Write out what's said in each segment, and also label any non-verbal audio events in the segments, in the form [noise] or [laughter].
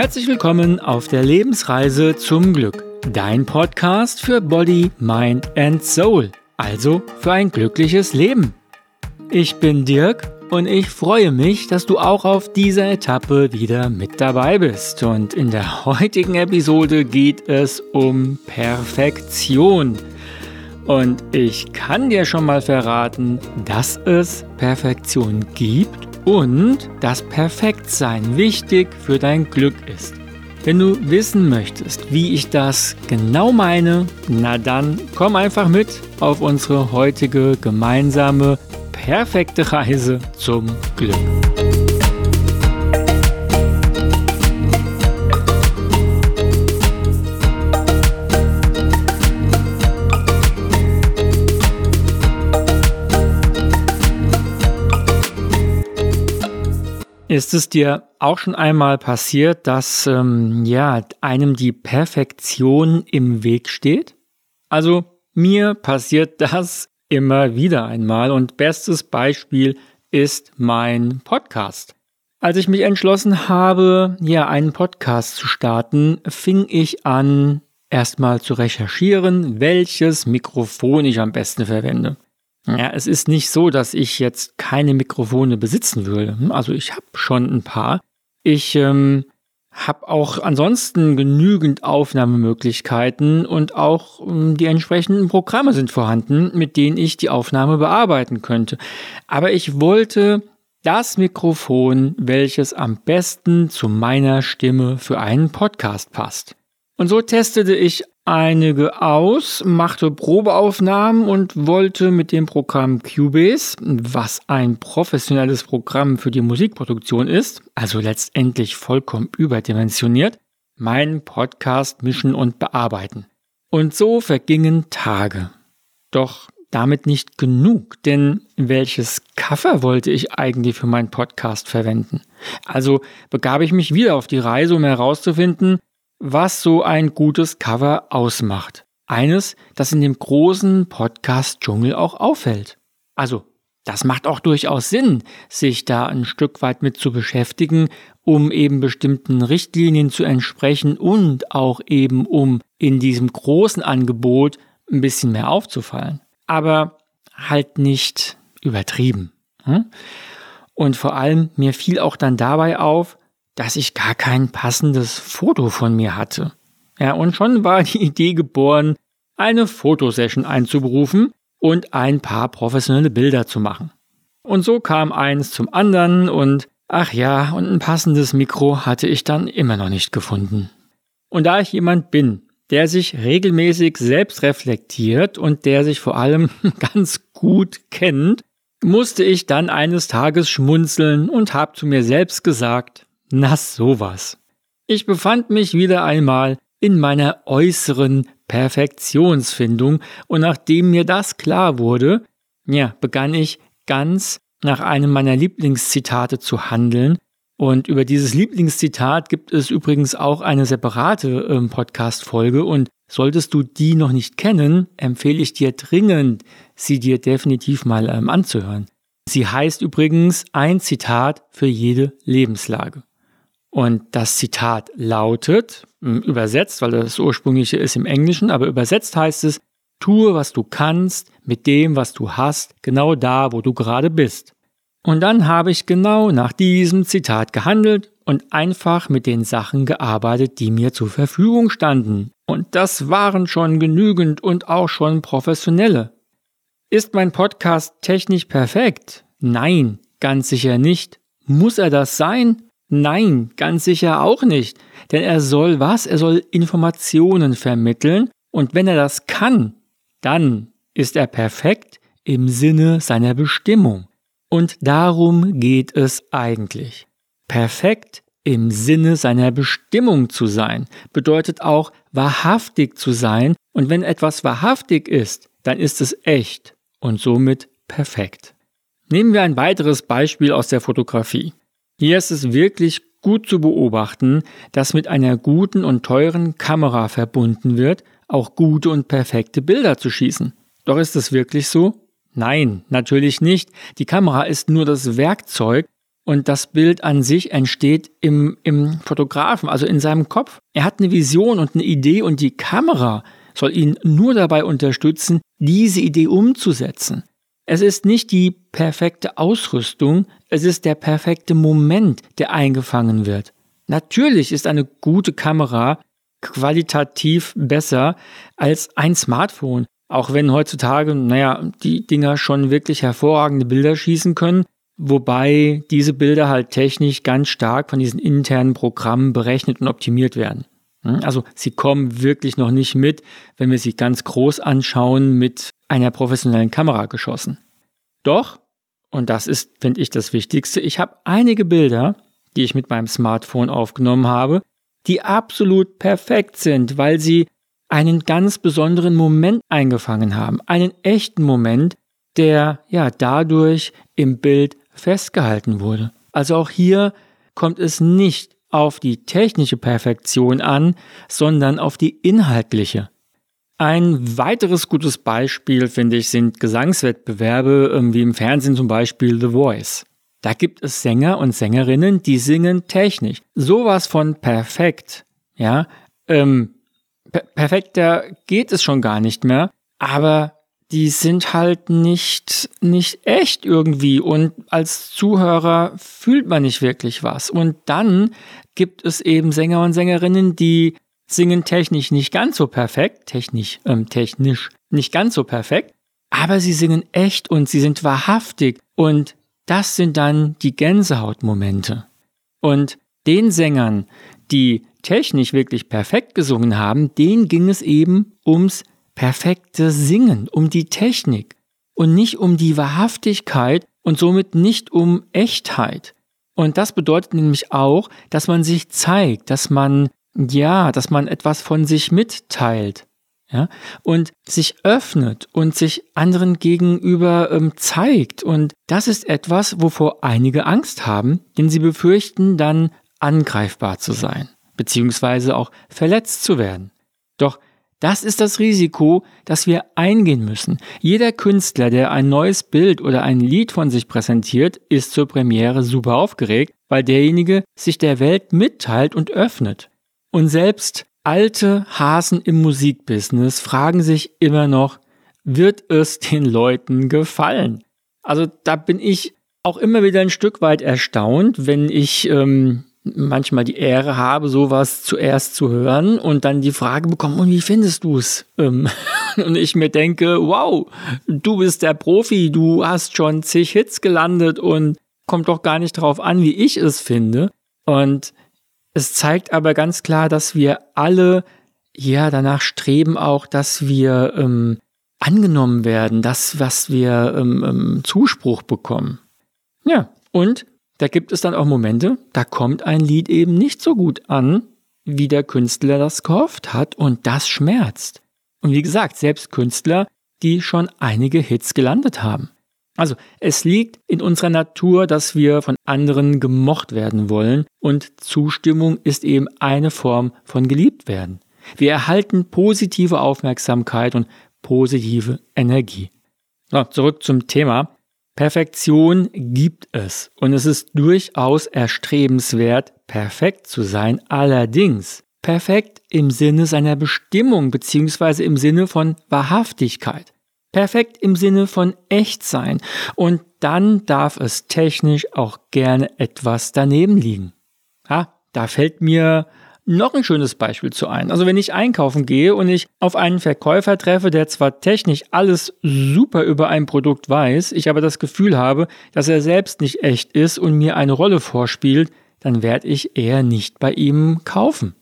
Herzlich willkommen auf der Lebensreise zum Glück. Dein Podcast für Body, Mind and Soul, also für ein glückliches Leben. Ich bin Dirk und ich freue mich, dass du auch auf dieser Etappe wieder mit dabei bist. Und in der heutigen Episode geht es um Perfektion. Und ich kann dir schon mal verraten, dass es Perfektion gibt und dass Perfektsein wichtig für dein Glück ist. Wenn du wissen möchtest, wie ich das genau meine, na dann komm einfach mit auf unsere heutige gemeinsame perfekte Reise zum Glück. Ist es dir auch schon einmal passiert, dass ähm, ja einem die Perfektion im Weg steht? Also mir passiert [laughs] das immer wieder einmal und bestes Beispiel ist mein Podcast. Als ich mich entschlossen habe, ja einen Podcast zu starten, fing ich an, erstmal zu recherchieren, welches Mikrofon ich am besten verwende. Ja, es ist nicht so, dass ich jetzt keine Mikrofone besitzen würde. Also ich habe schon ein paar. Ich ähm, habe auch ansonsten genügend Aufnahmemöglichkeiten und auch ähm, die entsprechenden Programme sind vorhanden, mit denen ich die Aufnahme bearbeiten könnte. Aber ich wollte das Mikrofon, welches am besten zu meiner Stimme für einen Podcast passt. Und so testete ich einige aus, machte Probeaufnahmen und wollte mit dem Programm Cubase, was ein professionelles Programm für die Musikproduktion ist, also letztendlich vollkommen überdimensioniert, meinen Podcast mischen und bearbeiten. Und so vergingen Tage. Doch damit nicht genug, denn welches Cover wollte ich eigentlich für meinen Podcast verwenden? Also begab ich mich wieder auf die Reise, um herauszufinden, was so ein gutes Cover ausmacht. Eines, das in dem großen Podcast-Dschungel auch auffällt. Also, das macht auch durchaus Sinn, sich da ein Stück weit mit zu beschäftigen, um eben bestimmten Richtlinien zu entsprechen und auch eben um in diesem großen Angebot ein bisschen mehr aufzufallen. Aber halt nicht übertrieben. Hm? Und vor allem, mir fiel auch dann dabei auf, dass ich gar kein passendes Foto von mir hatte. Ja, und schon war die Idee geboren, eine Fotosession einzuberufen und ein paar professionelle Bilder zu machen. Und so kam eins zum anderen und ach ja, und ein passendes Mikro hatte ich dann immer noch nicht gefunden. Und da ich jemand bin, der sich regelmäßig selbst reflektiert und der sich vor allem [laughs] ganz gut kennt, musste ich dann eines Tages schmunzeln und habe zu mir selbst gesagt, na sowas. Ich befand mich wieder einmal in meiner äußeren Perfektionsfindung und nachdem mir das klar wurde, ja, begann ich ganz nach einem meiner Lieblingszitate zu handeln. Und über dieses Lieblingszitat gibt es übrigens auch eine separate äh, Podcast-Folge und solltest du die noch nicht kennen, empfehle ich dir dringend, sie dir definitiv mal ähm, anzuhören. Sie heißt übrigens ein Zitat für jede Lebenslage. Und das Zitat lautet, hm, übersetzt, weil das ursprüngliche ist im Englischen, aber übersetzt heißt es, tue, was du kannst, mit dem, was du hast, genau da, wo du gerade bist. Und dann habe ich genau nach diesem Zitat gehandelt und einfach mit den Sachen gearbeitet, die mir zur Verfügung standen. Und das waren schon genügend und auch schon professionelle. Ist mein Podcast technisch perfekt? Nein, ganz sicher nicht. Muss er das sein? Nein, ganz sicher auch nicht. Denn er soll was? Er soll Informationen vermitteln. Und wenn er das kann, dann ist er perfekt im Sinne seiner Bestimmung. Und darum geht es eigentlich. Perfekt im Sinne seiner Bestimmung zu sein, bedeutet auch wahrhaftig zu sein. Und wenn etwas wahrhaftig ist, dann ist es echt und somit perfekt. Nehmen wir ein weiteres Beispiel aus der Fotografie. Hier ist es wirklich gut zu beobachten, dass mit einer guten und teuren Kamera verbunden wird, auch gute und perfekte Bilder zu schießen. Doch ist es wirklich so? Nein, natürlich nicht. Die Kamera ist nur das Werkzeug und das Bild an sich entsteht im, im Fotografen, also in seinem Kopf. Er hat eine Vision und eine Idee und die Kamera soll ihn nur dabei unterstützen, diese Idee umzusetzen. Es ist nicht die perfekte Ausrüstung, es ist der perfekte Moment, der eingefangen wird. Natürlich ist eine gute Kamera qualitativ besser als ein Smartphone, auch wenn heutzutage, naja, die Dinger schon wirklich hervorragende Bilder schießen können, wobei diese Bilder halt technisch ganz stark von diesen internen Programmen berechnet und optimiert werden. Hm? Also sie kommen wirklich noch nicht mit, wenn wir sie ganz groß anschauen, mit einer professionellen Kamera geschossen. Doch, und das ist, finde ich, das Wichtigste, ich habe einige Bilder, die ich mit meinem Smartphone aufgenommen habe, die absolut perfekt sind, weil sie einen ganz besonderen Moment eingefangen haben, einen echten Moment, der ja dadurch im Bild festgehalten wurde. Also auch hier kommt es nicht auf die technische Perfektion an, sondern auf die inhaltliche. Ein weiteres gutes Beispiel, finde ich, sind Gesangswettbewerbe, ähm, wie im Fernsehen zum Beispiel The Voice. Da gibt es Sänger und Sängerinnen, die singen technisch. Sowas von perfekt. Ja, ähm, per perfekter geht es schon gar nicht mehr. Aber die sind halt nicht, nicht echt irgendwie und als Zuhörer fühlt man nicht wirklich was. Und dann gibt es eben Sänger und Sängerinnen, die singen technisch nicht ganz so perfekt, technisch, ähm, technisch nicht ganz so perfekt, aber sie singen echt und sie sind wahrhaftig und das sind dann die Gänsehautmomente. Und den Sängern, die technisch wirklich perfekt gesungen haben, denen ging es eben ums perfekte Singen, um die Technik und nicht um die Wahrhaftigkeit und somit nicht um Echtheit. Und das bedeutet nämlich auch, dass man sich zeigt, dass man, ja, dass man etwas von sich mitteilt. Ja, und sich öffnet und sich anderen gegenüber ähm, zeigt. Und das ist etwas, wovor einige Angst haben, denn sie befürchten dann angreifbar zu sein, beziehungsweise auch verletzt zu werden. Doch das ist das Risiko, das wir eingehen müssen. Jeder Künstler, der ein neues Bild oder ein Lied von sich präsentiert, ist zur Premiere super aufgeregt, weil derjenige sich der Welt mitteilt und öffnet. Und selbst alte Hasen im Musikbusiness fragen sich immer noch, wird es den Leuten gefallen? Also da bin ich auch immer wieder ein Stück weit erstaunt, wenn ich ähm, manchmal die Ehre habe, sowas zuerst zu hören und dann die Frage bekommen, und wie findest du es? Ähm, [laughs] und ich mir denke, wow, du bist der Profi, du hast schon zig Hits gelandet und kommt doch gar nicht drauf an, wie ich es finde. Und es zeigt aber ganz klar, dass wir alle ja danach streben auch, dass wir ähm, angenommen werden, das, was wir ähm, ähm, Zuspruch bekommen. Ja, und da gibt es dann auch Momente, da kommt ein Lied eben nicht so gut an, wie der Künstler das gehofft hat und das schmerzt. Und wie gesagt, selbst Künstler, die schon einige Hits gelandet haben. Also es liegt in unserer Natur, dass wir von anderen gemocht werden wollen und Zustimmung ist eben eine Form von geliebt werden. Wir erhalten positive Aufmerksamkeit und positive Energie. So, zurück zum Thema. Perfektion gibt es und es ist durchaus erstrebenswert, perfekt zu sein. Allerdings perfekt im Sinne seiner Bestimmung bzw. im Sinne von Wahrhaftigkeit. Perfekt im Sinne von echt sein. Und dann darf es technisch auch gerne etwas daneben liegen. Ja, da fällt mir noch ein schönes Beispiel zu ein. Also wenn ich einkaufen gehe und ich auf einen Verkäufer treffe, der zwar technisch alles super über ein Produkt weiß, ich aber das Gefühl habe, dass er selbst nicht echt ist und mir eine Rolle vorspielt, dann werde ich eher nicht bei ihm kaufen.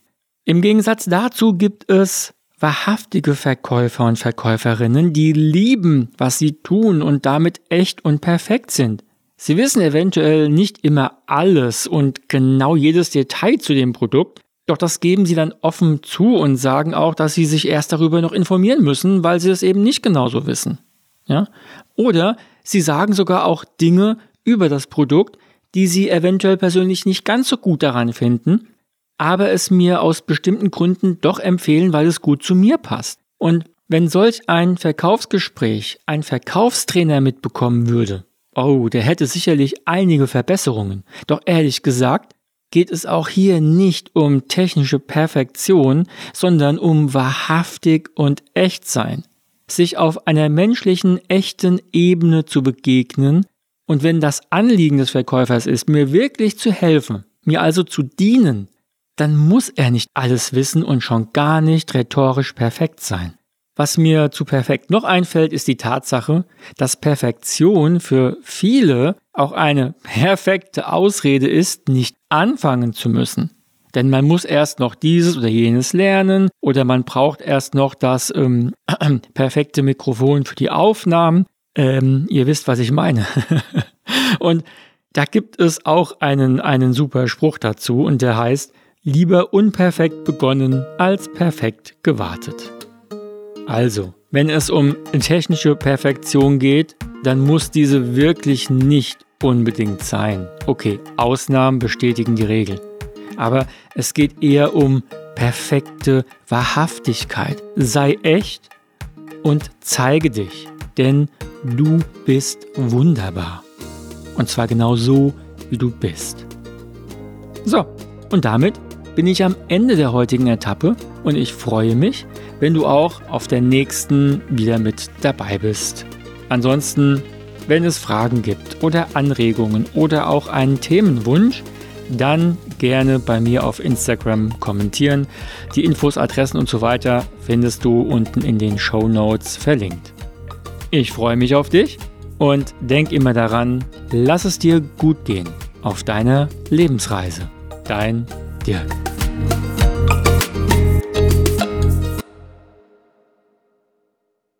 Im Gegensatz dazu gibt es wahrhaftige Verkäufer und Verkäuferinnen, die lieben, was sie tun und damit echt und perfekt sind. Sie wissen eventuell nicht immer alles und genau jedes Detail zu dem Produkt, doch das geben sie dann offen zu und sagen auch, dass sie sich erst darüber noch informieren müssen, weil sie es eben nicht genauso wissen. Ja? Oder sie sagen sogar auch Dinge über das Produkt, die sie eventuell persönlich nicht ganz so gut daran finden, aber es mir aus bestimmten Gründen doch empfehlen, weil es gut zu mir passt. Und wenn solch ein Verkaufsgespräch ein Verkaufstrainer mitbekommen würde, oh, der hätte sicherlich einige Verbesserungen. Doch ehrlich gesagt, geht es auch hier nicht um technische Perfektion, sondern um wahrhaftig und echt sein. Sich auf einer menschlichen, echten Ebene zu begegnen und wenn das Anliegen des Verkäufers ist, mir wirklich zu helfen, mir also zu dienen, dann muss er nicht alles wissen und schon gar nicht rhetorisch perfekt sein. Was mir zu perfekt noch einfällt, ist die Tatsache, dass Perfektion für viele auch eine perfekte Ausrede ist, nicht anfangen zu müssen. Denn man muss erst noch dieses oder jenes lernen oder man braucht erst noch das ähm, äh, [clears throat] perfekte Mikrofon für die Aufnahmen. Ähm, ihr wisst, was ich meine. [laughs] und da gibt es auch einen, einen super Spruch dazu und der heißt, lieber unperfekt begonnen als perfekt gewartet. Also, wenn es um technische Perfektion geht, dann muss diese wirklich nicht unbedingt sein. Okay, Ausnahmen bestätigen die Regel. Aber es geht eher um perfekte Wahrhaftigkeit. Sei echt und zeige dich, denn du bist wunderbar. Und zwar genau so, wie du bist. So, und damit bin ich am Ende der heutigen Etappe und ich freue mich, wenn du auch auf der nächsten wieder mit dabei bist. Ansonsten, wenn es Fragen gibt oder Anregungen oder auch einen Themenwunsch, dann gerne bei mir auf Instagram kommentieren. Die Infos, Adressen und so weiter findest du unten in den Show Notes verlinkt. Ich freue mich auf dich und denk immer daran, lass es dir gut gehen auf deiner Lebensreise. Dein 예.